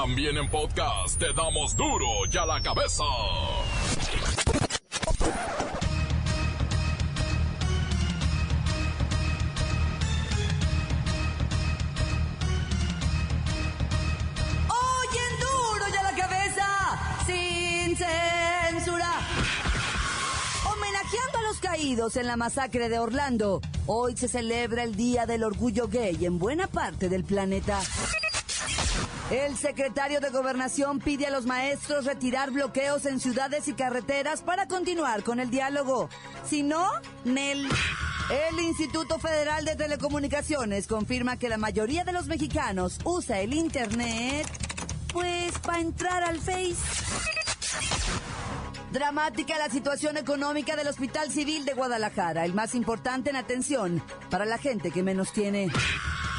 También en podcast te damos duro y a la cabeza. Sin censura. Homenajeando a los caídos en la masacre de Orlando, hoy se celebra el Día del Orgullo Gay en buena parte del planeta. El secretario de Gobernación pide a los maestros retirar bloqueos en ciudades y carreteras para continuar con el diálogo. Si no, Nel. El Instituto Federal de Telecomunicaciones confirma que la mayoría de los mexicanos usa el Internet, pues, para entrar al Face. Dramática la situación económica del Hospital Civil de Guadalajara, el más importante en atención para la gente que menos tiene.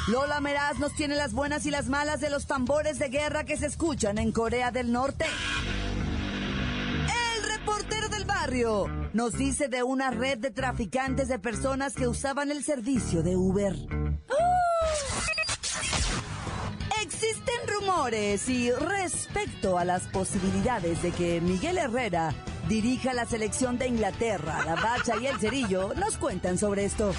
Lola Meraz nos tiene las buenas y las malas de los tambores de guerra que se escuchan en Corea del Norte. El reportero del barrio nos dice de una red de traficantes de personas que usaban el servicio de Uber. Existen rumores y respecto a las posibilidades de que Miguel Herrera dirija la selección de Inglaterra, la Bacha y el Cerillo, nos cuentan sobre esto.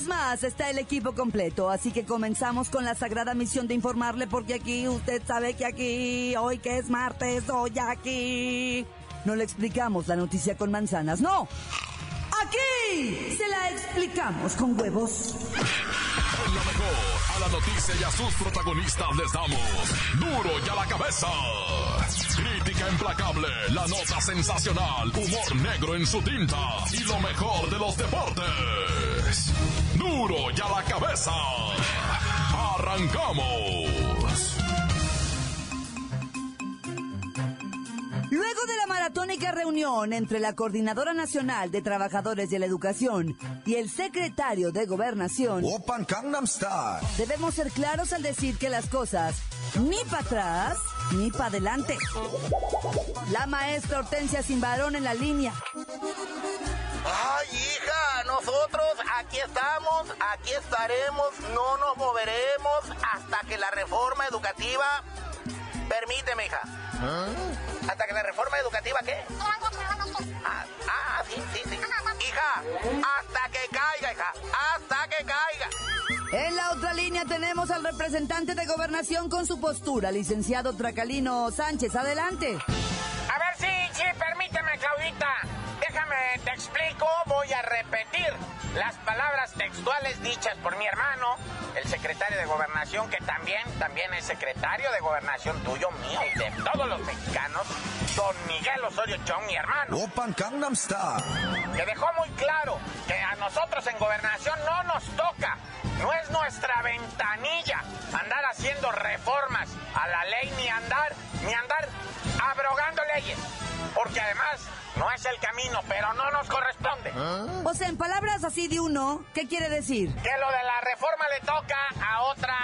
Vez más está el equipo completo, así que comenzamos con la sagrada misión de informarle porque aquí usted sabe que aquí, hoy que es martes, hoy aquí. No le explicamos la noticia con manzanas, no. Aquí se la explicamos con huevos. A la noticia y a sus protagonistas les damos duro y a la cabeza. Crítica implacable, la nota sensacional, humor negro en su tinta y lo mejor de los deportes. Duro y a la cabeza. Arrancamos. Luego de la maratónica reunión entre la Coordinadora Nacional de Trabajadores de la Educación y el secretario de Gobernación, Open Gangnam Style. debemos ser claros al decir que las cosas ni para atrás ni para adelante. La maestra Hortensia Simbarón en la línea. Ay, hija, nosotros aquí estamos, aquí estaremos, no nos moveremos hasta que la reforma educativa... Permíteme, hija. ¿Hasta que la reforma educativa qué? Ah, ah, sí, sí, sí. Hija, hasta que caiga, hija, hasta que caiga. En la otra línea tenemos al representante de Gobernación con su postura, licenciado Tracalino Sánchez. Adelante. A ver, sí, sí, permíteme, Claudita. Déjame, te explico, voy a repetir las palabras textuales dichas por mi hermano, el secretario de Gobernación, que también, también es secretario de Gobernación tuyo, mío y de todos los mexicanos, don Miguel Osorio Chong, mi hermano, Open Gangnam Style. que dejó muy claro que a nosotros en Gobernación no nos toca, no es nuestra ventanilla andar haciendo reformas a la ley, ni andar, ni andar abrogando leyes, porque además no es el camino, pero no nos corresponde. O sea, en palabras así de uno, ¿qué quiere decir? Que lo de la reforma le toca a otra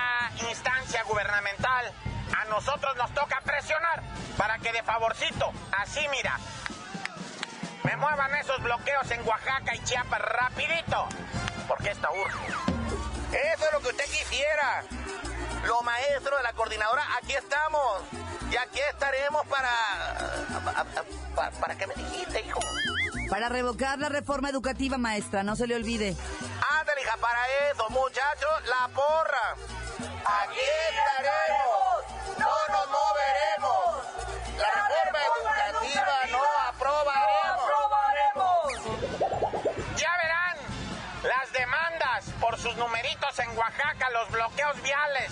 instancia gubernamental. A nosotros nos toca presionar para que de favorcito, así mira, me muevan esos bloqueos en Oaxaca y Chiapas rapidito, porque esta urge. Eso es lo que usted quisiera. Los maestros de la coordinadora, aquí estamos. Y aquí estaremos para... ¿Para, para qué me dijiste, hijo? Para revocar la reforma educativa, maestra, no se le olvide. Ándale, hija, para eso, muchachos, la porra. Aquí estaremos, no nos moveremos. Sus numeritos en Oaxaca, los bloqueos viales.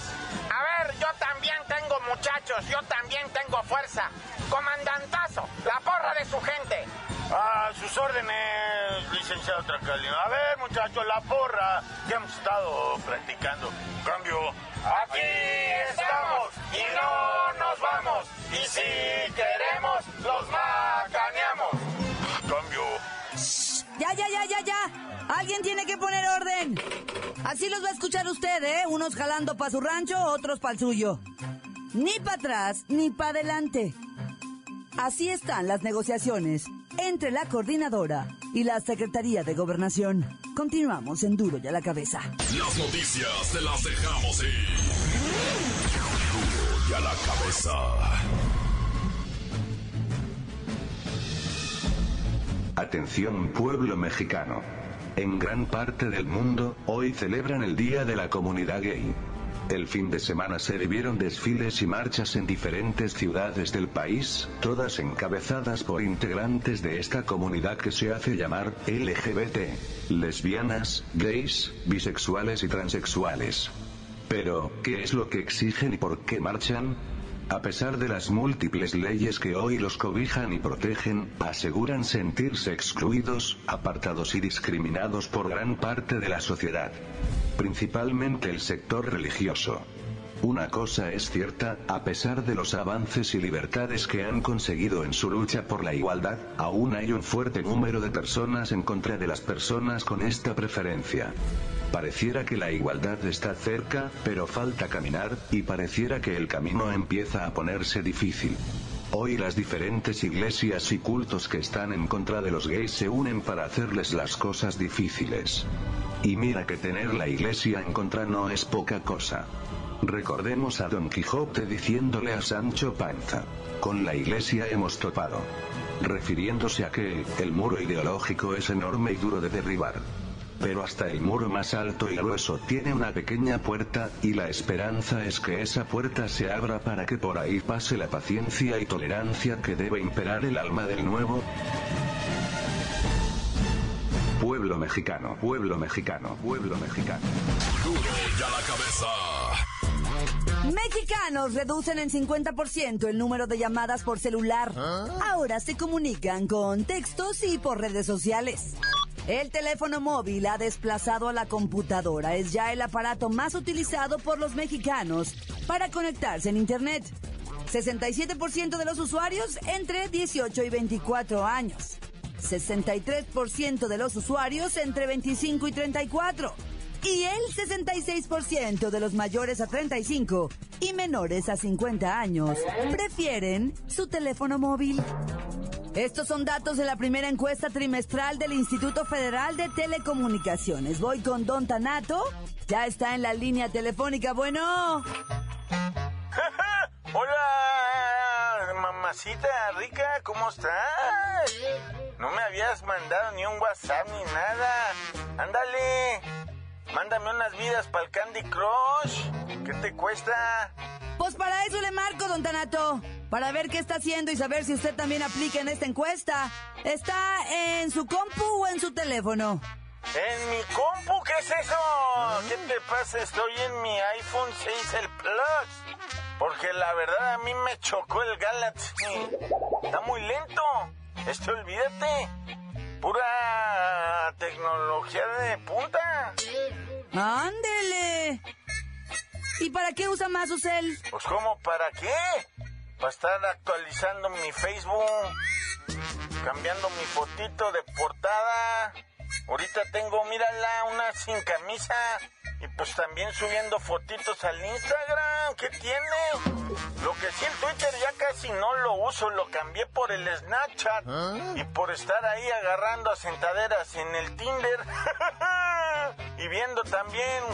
A ver, yo también tengo muchachos, yo también tengo fuerza. Comandantazo, la porra de su gente. A sus órdenes, licenciado Tracalino. A ver, muchachos, la porra que hemos estado practicando. Cambio. Aquí estamos y no nos vamos. Y si queremos, los macaneamos. Cambio. Ya, ya, ya, ya, ya. Alguien tiene que poner orden. Así los va a escuchar usted, ¿eh? Unos jalando para su rancho, otros para el suyo. Ni para atrás, ni para adelante. Así están las negociaciones entre la coordinadora y la Secretaría de Gobernación. Continuamos en Duro y a la cabeza. Las noticias te las dejamos ir. Duro y a la cabeza. Atención pueblo mexicano. En gran parte del mundo, hoy celebran el Día de la Comunidad Gay. El fin de semana se vivieron desfiles y marchas en diferentes ciudades del país, todas encabezadas por integrantes de esta comunidad que se hace llamar LGBT, lesbianas, gays, bisexuales y transexuales. Pero, ¿qué es lo que exigen y por qué marchan? A pesar de las múltiples leyes que hoy los cobijan y protegen, aseguran sentirse excluidos, apartados y discriminados por gran parte de la sociedad. Principalmente el sector religioso. Una cosa es cierta, a pesar de los avances y libertades que han conseguido en su lucha por la igualdad, aún hay un fuerte número de personas en contra de las personas con esta preferencia. Pareciera que la igualdad está cerca, pero falta caminar, y pareciera que el camino empieza a ponerse difícil. Hoy las diferentes iglesias y cultos que están en contra de los gays se unen para hacerles las cosas difíciles. Y mira que tener la iglesia en contra no es poca cosa. Recordemos a Don Quijote diciéndole a Sancho Panza. Con la iglesia hemos topado. Refiriéndose a que, el muro ideológico es enorme y duro de derribar. Pero hasta el muro más alto y grueso tiene una pequeña puerta, y la esperanza es que esa puerta se abra para que por ahí pase la paciencia y tolerancia que debe imperar el alma del nuevo. Pueblo mexicano, pueblo mexicano, pueblo mexicano. Duro y a la cabeza. Mexicanos reducen en 50% el número de llamadas por celular. Ahora se comunican con textos y por redes sociales. El teléfono móvil ha desplazado a la computadora. Es ya el aparato más utilizado por los mexicanos para conectarse en Internet. 67% de los usuarios entre 18 y 24 años. 63% de los usuarios entre 25 y 34. Y el 66% de los mayores a 35 y menores a 50 años prefieren su teléfono móvil. Estos son datos de la primera encuesta trimestral del Instituto Federal de Telecomunicaciones. Voy con Don Tanato. Ya está en la línea telefónica. Bueno. Hola, mamacita rica, ¿cómo estás? No me habías mandado ni un WhatsApp ni nada. Ándale, mándame unas vidas para el Candy Crush. ¿Qué te cuesta? Pues para eso le marco, don Tanato. Para ver qué está haciendo y saber si usted también aplica en esta encuesta. ¿Está en su compu o en su teléfono? ¿En mi compu? ¿Qué es eso? ¿Qué te pasa? Estoy en mi iPhone 6, el Plus. Porque la verdad a mí me chocó el Galaxy. Está muy lento. Este, olvídate. Pura tecnología de punta. Ándele. ¿Y para qué usa más su cel? Pues ¿cómo para qué? Para estar actualizando mi Facebook, cambiando mi fotito de portada. Ahorita tengo, mírala, una sin camisa. Y pues también subiendo fotitos al Instagram. ¿Qué tiene? Lo que sí, el Twitter ya casi no lo uso. Lo cambié por el Snapchat. Y por estar ahí agarrando asentaderas en el Tinder. y viendo también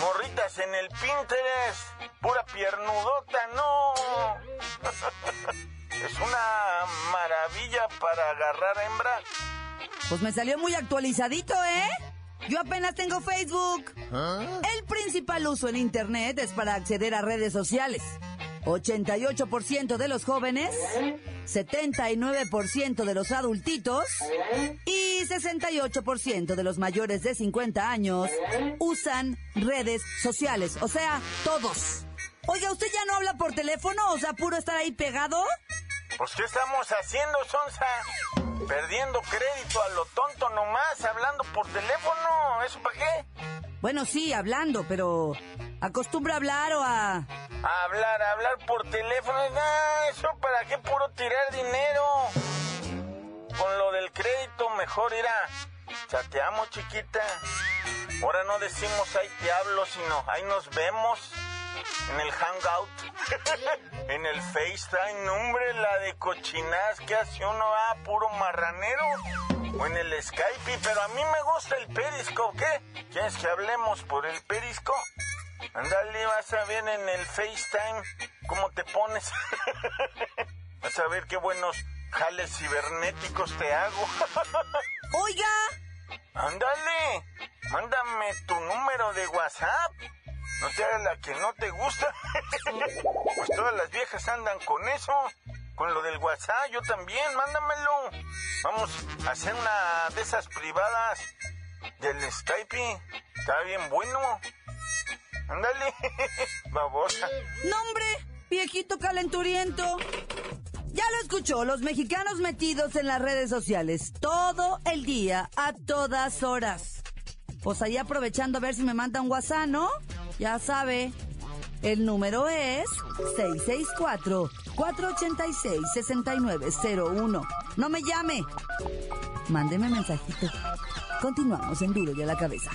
morritas en el Pinterest. Pura piernudota, no. es una maravilla para agarrar hembra. Pues me salió muy actualizadito, ¿eh? Yo apenas tengo Facebook. El principal uso en Internet es para acceder a redes sociales. 88% de los jóvenes, 79% de los adultitos y 68% de los mayores de 50 años usan redes sociales. O sea, todos. Oiga, ¿usted ya no habla por teléfono? O sea, puro estar ahí pegado. Pues, ¿qué estamos haciendo, Sonsa? Perdiendo crédito a lo tonto nomás, hablando por teléfono. ¿Eso para qué? Bueno, sí, hablando, pero ¿acostumbra a hablar o a...? A hablar, a hablar por teléfono. Ah, ¿Eso para qué? Puro tirar dinero. Con lo del crédito, mejor irá. Chateamos, chiquita. Ahora no decimos ahí te hablo, sino ahí nos vemos. En el Hangout, en el FaceTime, hombre, la de cochinadas que hace uno, ah, puro marranero. O en el Skype, pero a mí me gusta el Periscope, ¿qué? ¿Quieres que hablemos por el Periscope? Andale, vas a ver en el FaceTime cómo te pones. vas a ver qué buenos jales cibernéticos te hago. Oiga. Ándale, mándame tu número de WhatsApp. No te hagas la que no te gusta. pues todas las viejas andan con eso. Con lo del WhatsApp, yo también, mándamelo. Vamos a hacer una de esas privadas del Skype. Está bien bueno. Ándale, babosa. Nombre, viejito calenturiento. Ya lo escuchó, los mexicanos metidos en las redes sociales todo el día, a todas horas. Pues ahí aprovechando a ver si me manda un WhatsApp, ¿no? Ya sabe. El número es 664-486-6901. No me llame. Mándeme mensajito. Continuamos en Duro y a la Cabeza.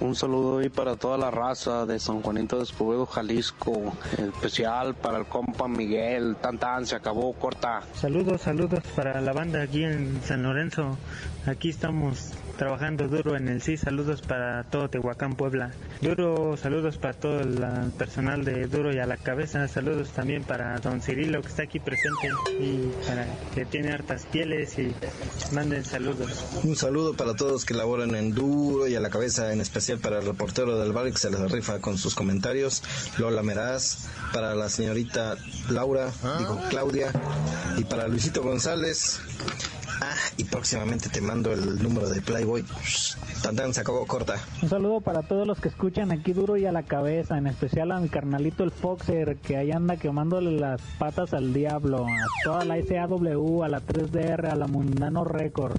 Un saludo ahí para toda la raza de San Juanito de Escobedo, Jalisco. Especial para el compa Miguel. Tan tan, se acabó, corta. Saludos, saludos para la banda aquí en San Lorenzo. Aquí estamos trabajando duro en el sí. Saludos para todo Tehuacán, Puebla. Duro, saludos para todo el personal de Duro y a la cabeza. Saludos también para don Cirilo que está aquí presente y para que tiene hartas pieles y manden saludos. Un saludo para todos que laboran en Duro y a la cabeza, en especial para el reportero del bar que se les rifa con sus comentarios, Lola Meraz, para la señorita Laura, digo Claudia, y para Luisito González. Ah, y próximamente te mando el número de Playboy. Tantan se acabó corta. Un saludo para todos los que escuchan aquí duro y a la cabeza, en especial a mi carnalito el Foxer, que ahí anda quemándole las patas al diablo, a toda la SAW, a la 3DR, a la Mundano Record.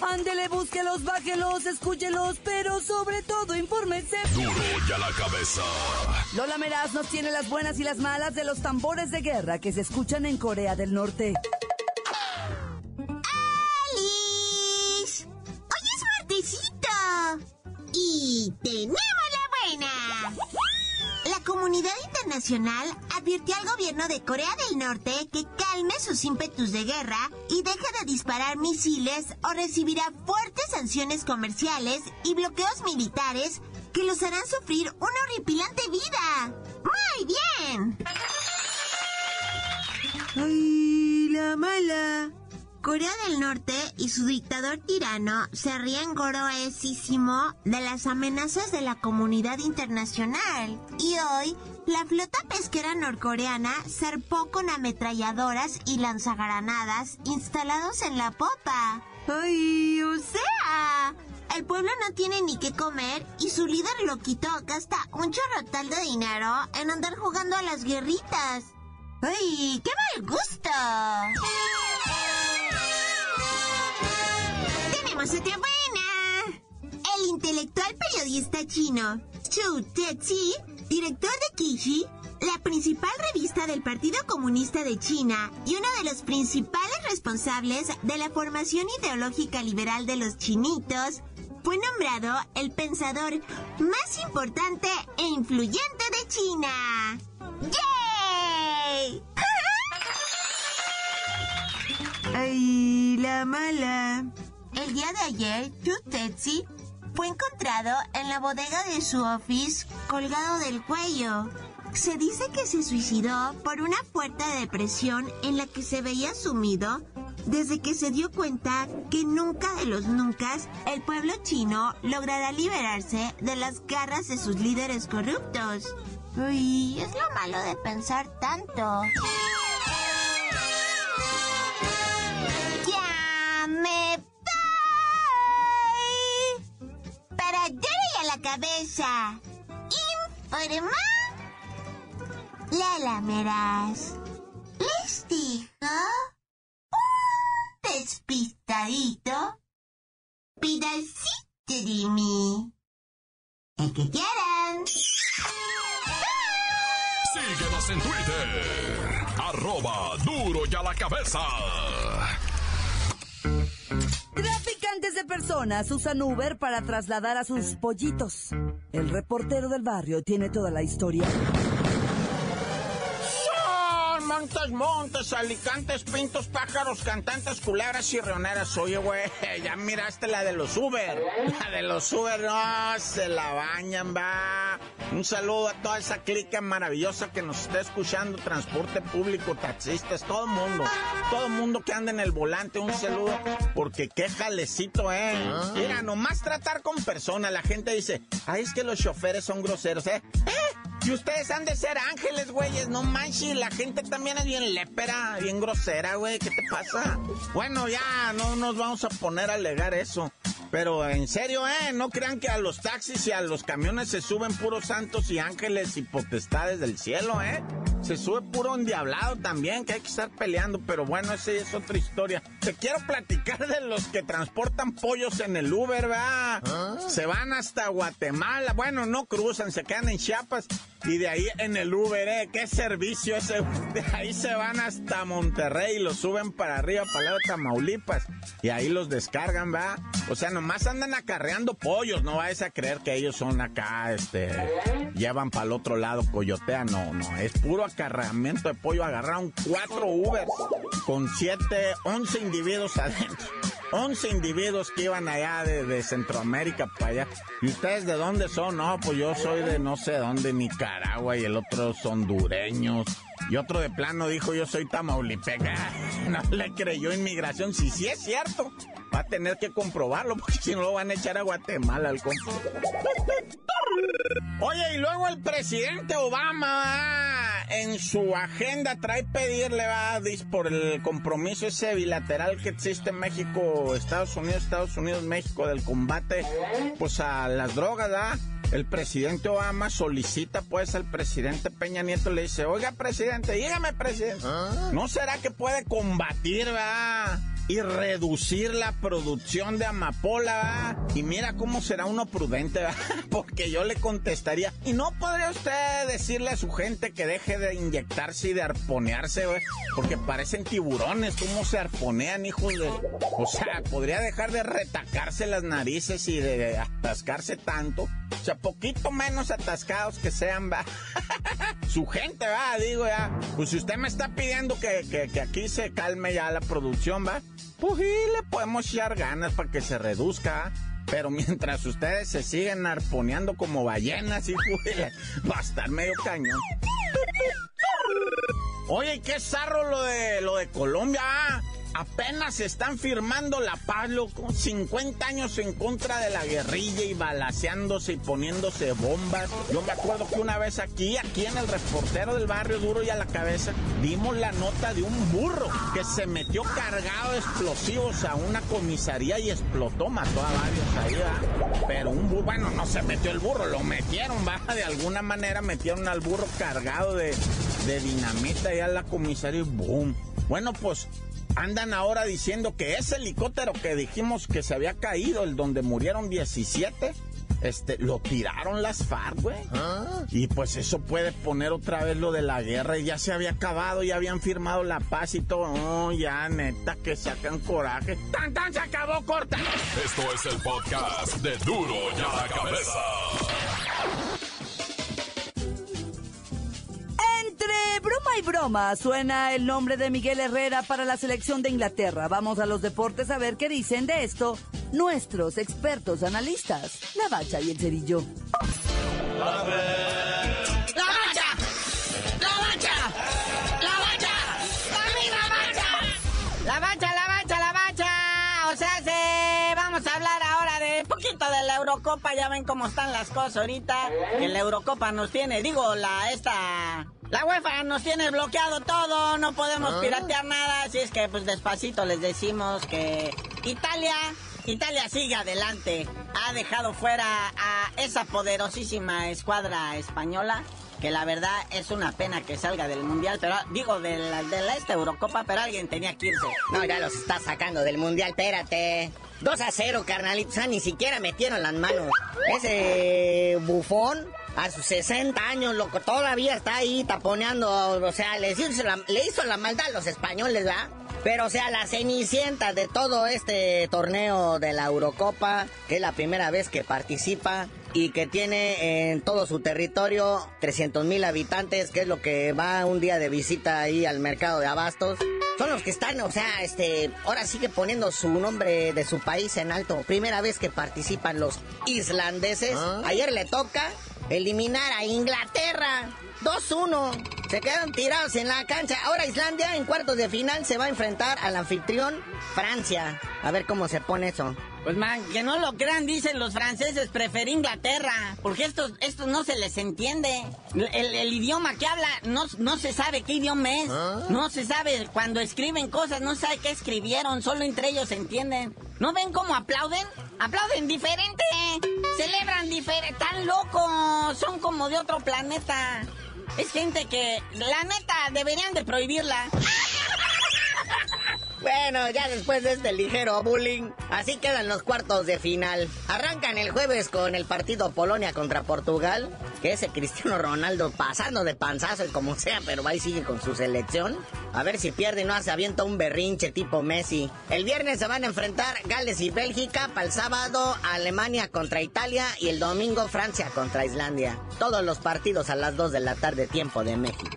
Ándele, búsquelos, bájelos, escúchelos, pero sobre todo infórmense. Duro y a la cabeza. Lola Meraz nos tiene las buenas y las malas de los tambores de guerra que se escuchan en Corea del Norte. ¡Alice! ¡Hoy es martesito! Y tenemos la buena. La comunidad internacional advirtió al gobierno de Corea del Norte que calme sus ímpetus de guerra y deje de disparar misiles o recibirá fuertes sanciones comerciales y bloqueos militares que los harán sufrir una horripilante vida. ¡Muy bien! ¡Ay, la! Corea del Norte y su dictador tirano se ríen gruesísimo de las amenazas de la comunidad internacional. Y hoy, la flota pesquera norcoreana zarpó con ametralladoras y lanzagranadas instalados en la popa. ¡Ay, o sea! El pueblo no tiene ni qué comer y su líder lo quitó gasta un chorrotal de dinero en andar jugando a las guerritas. ¡Ay, qué mal gusto! ¡Tenemos otra buena! El intelectual periodista chino Zhu Tetsi, director de Kishi, la principal revista del Partido Comunista de China y uno de los principales responsables de la formación ideológica liberal de los chinitos, fue nombrado el pensador más importante e influyente de China. ¡Yay! ¡Ay, la mala! El día de ayer, Chu Tetsi fue encontrado en la bodega de su office colgado del cuello. Se dice que se suicidó por una fuerte depresión en la que se veía sumido desde que se dio cuenta que nunca de los nunca el pueblo chino logrará liberarse de las garras de sus líderes corruptos. Uy, es lo malo de pensar tanto. cabeza. Informa. La lamerás. Les digo. Un despistadito. Pedacito de mí. El que quieran. Síguenos en Twitter. Arroba duro y a la cabeza. Traficantes de personas usan Uber para trasladar a sus pollitos. El reportero del barrio tiene toda la historia. Montes, montes, alicantes, pintos, pájaros, cantantes, culebras y rioneras. Oye, güey, ya miraste la de los Uber. La de los Uber, no, se la bañan, va. Un saludo a toda esa clica maravillosa que nos está escuchando, transporte público, taxistas, todo mundo. Todo mundo que anda en el volante, un saludo, porque qué jalecito, eh. Mira, nomás tratar con personas, la gente dice, ay, es que los choferes son groseros, eh. ¿Eh? Y ustedes han de ser ángeles, güeyes, no manches, la gente también es bien lépera, bien grosera, güey, ¿qué te pasa? Bueno, ya, no nos vamos a poner a alegar eso. Pero en serio, ¿eh? No crean que a los taxis y a los camiones se suben puros santos y ángeles y potestades del cielo, ¿eh? Se sube puro endiablado también, que hay que estar peleando, pero bueno, esa es otra historia. Te quiero platicar de los que transportan pollos en el Uber, ¿verdad? Se van hasta Guatemala, bueno, no cruzan, se quedan en Chiapas y de ahí en el Uber, ¿eh? ¿Qué servicio ese? De ahí se van hasta Monterrey y los suben para arriba, para lado de Tamaulipas y ahí los descargan, ¿va? O sea, nomás andan acarreando pollos, no vayas a creer que ellos son acá, este, llevan para el otro lado, coyotean, no, no, es puro acarreamiento de pollo, agarraron cuatro Uber con siete, once individuos adentro. 11 individuos que iban allá de, Centroamérica para allá. ¿Y ustedes de dónde son? No, pues yo soy de no sé dónde, Nicaragua, y el otro son hondureños. Y otro de plano dijo, yo soy tamaulipeca. No le creyó inmigración. Si sí es cierto, va a tener que comprobarlo, porque si no lo van a echar a Guatemala al compa. Oye, y luego el presidente Obama en su agenda trae pedirle va por el compromiso ese bilateral que existe en México, Estados Unidos, Estados Unidos, México del combate pues a las drogas, ¿verdad? El presidente Obama solicita pues al presidente Peña Nieto le dice, "Oiga, presidente, dígame, presidente, ¿no será que puede combatir, va?" Y reducir la producción de amapola. Y mira cómo será uno prudente, porque yo le contestaría, ¿y no podría usted decirle a su gente que deje de inyectarse y de arponearse? Porque parecen tiburones, ¿cómo se arponean, hijos de...? O sea, podría dejar de retacarse las narices y de atascarse tanto. O sea, poquito menos atascados que sean, va. su gente, va, digo ya. Pues si usted me está pidiendo que, que, aquí se calme ya la producción, va pues sí, le podemos echar ganas para que se reduzca. Pero mientras ustedes se siguen arponeando como ballenas, hijo, va a estar medio cañón. Oye, qué zarro lo de lo de Colombia. Apenas están firmando la paz, loco. 50 años en contra de la guerrilla y balaseándose y poniéndose bombas. Yo me acuerdo que una vez aquí, aquí en el reportero del barrio duro y a la cabeza, vimos la nota de un burro que se metió cargado de explosivos a una comisaría y explotó, mató a varios ahí, ¿va? Pero un burro, bueno, no se metió el burro, lo metieron, va. De alguna manera metieron al burro cargado de, de dinamita ahí a la comisaría y boom. Bueno, pues andan ahora diciendo que ese helicóptero que dijimos que se había caído, el donde murieron 17, este, lo tiraron las FARC, güey. Y pues eso puede poner otra vez lo de la guerra. Y ya se había acabado, ya habían firmado la paz y todo. No, ya, neta, que sacan coraje. ¡Tan, tan! ¡Se acabó, corta! Esto es el podcast de Duro y a la cabeza. Entre broma suena el nombre de Miguel Herrera para la selección de Inglaterra. Vamos a los deportes a ver qué dicen de esto nuestros expertos analistas, la bacha y el cerillo. ¡La bacha! ¡La bacha! ¡La bacha! ¡Mami, la bacha! La bacha, la bacha, la bacha. O sea, se... vamos a hablar ahora de poquito de la Eurocopa. Ya ven cómo están las cosas ahorita. Que la Eurocopa nos tiene, digo, la esta la UEFA nos tiene bloqueado todo, no podemos piratear nada, así es que pues despacito les decimos que Italia, Italia sigue adelante. Ha dejado fuera a esa poderosísima escuadra española que la verdad es una pena que salga del mundial, pero digo de la, de la esta Eurocopa, pero alguien tenía que irse. No, ya los está sacando del mundial, espérate. 2 a 0, carnalito. O sea, ni siquiera metieron las manos. Ese bufón a sus 60 años, loco, todavía está ahí taponeando, o sea, le hizo la, le hizo la maldad a los españoles, ¿verdad? Pero, o sea, la cenicienta de todo este torneo de la Eurocopa, que es la primera vez que participa y que tiene en todo su territorio 300 mil habitantes, que es lo que va un día de visita ahí al mercado de abastos. Son los que están, o sea, este, ahora sigue poniendo su nombre de su país en alto. Primera vez que participan los islandeses. Ayer le toca eliminar a Inglaterra. 2-1. Se quedan tirados en la cancha. Ahora Islandia en cuartos de final se va a enfrentar al anfitrión Francia. A ver cómo se pone eso. Pues man, que no lo crean, dicen los franceses, preferí Inglaterra, porque estos, estos no se les entiende. El, idioma que habla no, no se sabe qué idioma es. No se sabe cuando escriben cosas, no sabe qué escribieron, solo entre ellos se entienden. ¿No ven cómo aplauden? Aplauden diferente, celebran diferente, tan locos, son como de otro planeta. Es gente que, la neta, deberían de prohibirla. Bueno, ya después de este ligero bullying, así quedan los cuartos de final. Arrancan el jueves con el partido Polonia contra Portugal, que ese Cristiano Ronaldo pasando de panzazo y como sea, pero ahí sigue con su selección. A ver si pierde y no hace avienta un berrinche tipo Messi. El viernes se van a enfrentar Gales y Bélgica, para el sábado Alemania contra Italia y el domingo Francia contra Islandia. Todos los partidos a las 2 de la tarde, tiempo de México.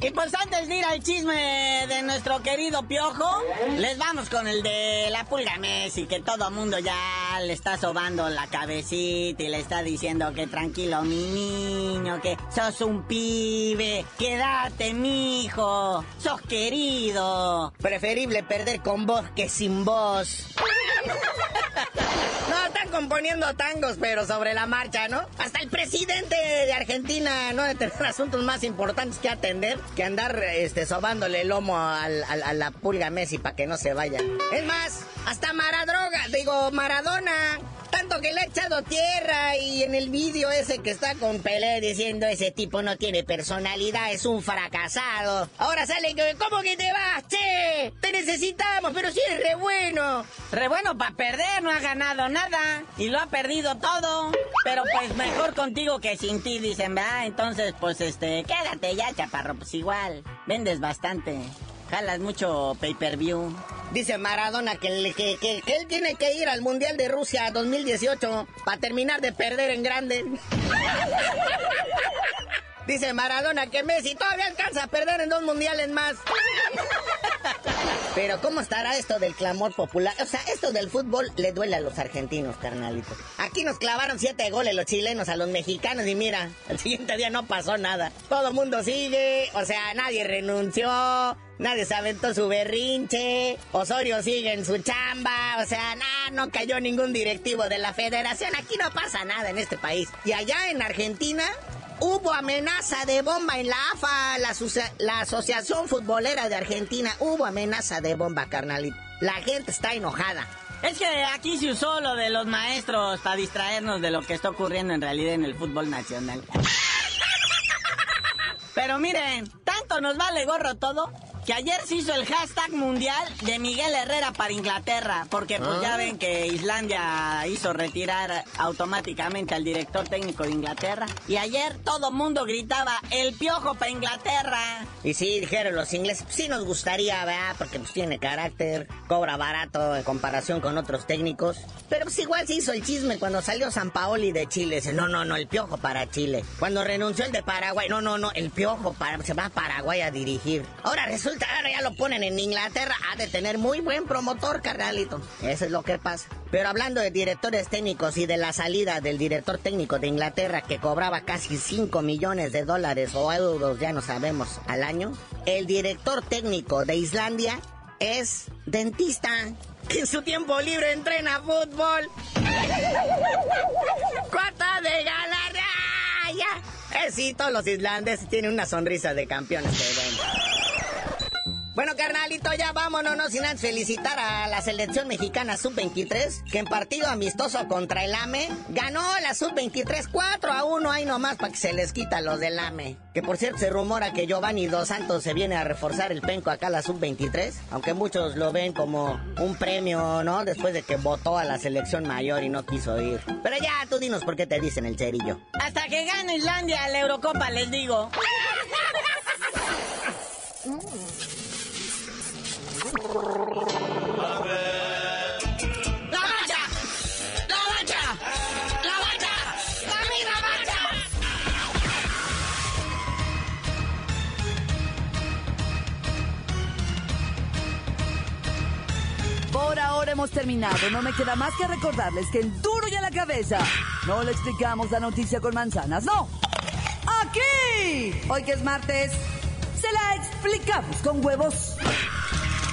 Y pues antes de ir al chisme de nuestro querido Piojo, les vamos con el de la pulga Messi, que todo mundo ya le está sobando la cabecita y le está diciendo que tranquilo, mi niño, que sos un pibe, quédate, mijo, sos querido. Preferible perder con vos que sin vos. Están componiendo tangos, pero sobre la marcha, ¿no? Hasta el presidente de Argentina no debe tener asuntos más importantes que atender que andar este, sobándole el lomo al, a la pulga Messi para que no se vaya. Es más, hasta Maradroga, digo, Maradona tanto que le ha echado tierra y en el vídeo ese que está con Pelé diciendo ese tipo no tiene personalidad, es un fracasado. Ahora sale que, ¿cómo que te vas, che? Te necesitamos, pero si eres re bueno. Re bueno para perder, no ha ganado nada y lo ha perdido todo. Pero pues mejor contigo que sin ti, dicen, ¿verdad? Entonces, pues este, quédate ya, chaparro, pues igual, vendes bastante. Jalas mucho pay-per-view. Dice Maradona que, él tiene que ir al Mundial de Rusia 2018 para terminar de perder en grande. Dice Maradona que Messi todavía alcanza a perder en dos mundiales más. Pero ¿cómo estará esto del clamor popular? O sea, esto del fútbol le duele a los argentinos, carnalito. Aquí nos clavaron siete goles los chilenos a los mexicanos y mira, el siguiente día no pasó nada. Todo mundo sigue, o sea, nadie renunció, nadie se aventó su berrinche, Osorio sigue en su chamba, o sea, nada, no cayó ningún directivo de la federación. Aquí no pasa nada en este país. Y allá en Argentina, Hubo amenaza de bomba en la AFA, la, Asociación Futbolera de Argentina. Hubo amenaza de bomba, carnalito. La gente está enojada. Es que aquí se usó lo de los maestros para distraernos de lo que está ocurriendo en realidad en el fútbol nacional. Pero miren, tanto nos vale gorro todo que ayer se hizo el hashtag mundial de Miguel Herrera para Inglaterra, porque pues ya ah. ven que Islandia hizo retirar automáticamente al director técnico de Inglaterra. Y ayer todo mundo gritaba, el piojo para Inglaterra. Y sí, dijeron los ingleses, sí nos gustaría, ¿verdad? Porque pues tiene carácter, cobra barato en comparación con otros técnicos. Pero pues igual se hizo el chisme cuando salió San Paoli de Chile. Dice, no, no, no, el piojo para Chile. Cuando renunció el de Paraguay, no, no, no, el piojo para, se va a Paraguay a dirigir. Ahora resulta ahora ya lo ponen en Inglaterra, ha de tener muy buen promotor, carnalito. Eso es lo que pasa. Pero hablando de directores técnicos y de la salida del director técnico de Inglaterra que cobraba casi 5 millones de dólares o euros, ya no sabemos, al año, el director técnico de Islandia es dentista en su tiempo libre entrena fútbol. ¡Cuota de ganar! ¡Ya! Eh, sí, todos los islandeses tienen una sonrisa de campeones de Bueno, carnalito, ya vámonos, no sin antes felicitar a la selección mexicana sub-23, que en partido amistoso contra el AME ganó la sub-23 4 a 1 ahí nomás para que se les quita los del AME. Que por cierto se rumora que Giovanni Dos Santos se viene a reforzar el penco acá a la sub-23, aunque muchos lo ven como un premio, ¿no? Después de que votó a la selección mayor y no quiso ir. Pero ya, tú dinos por qué te dicen el cerillo. Hasta que gane Islandia la Eurocopa, les digo. Por ahora hemos terminado. No me queda más que recordarles que en duro y a la cabeza no le explicamos la noticia con manzanas, no. Aquí, hoy que es martes, se la explicamos con huevos.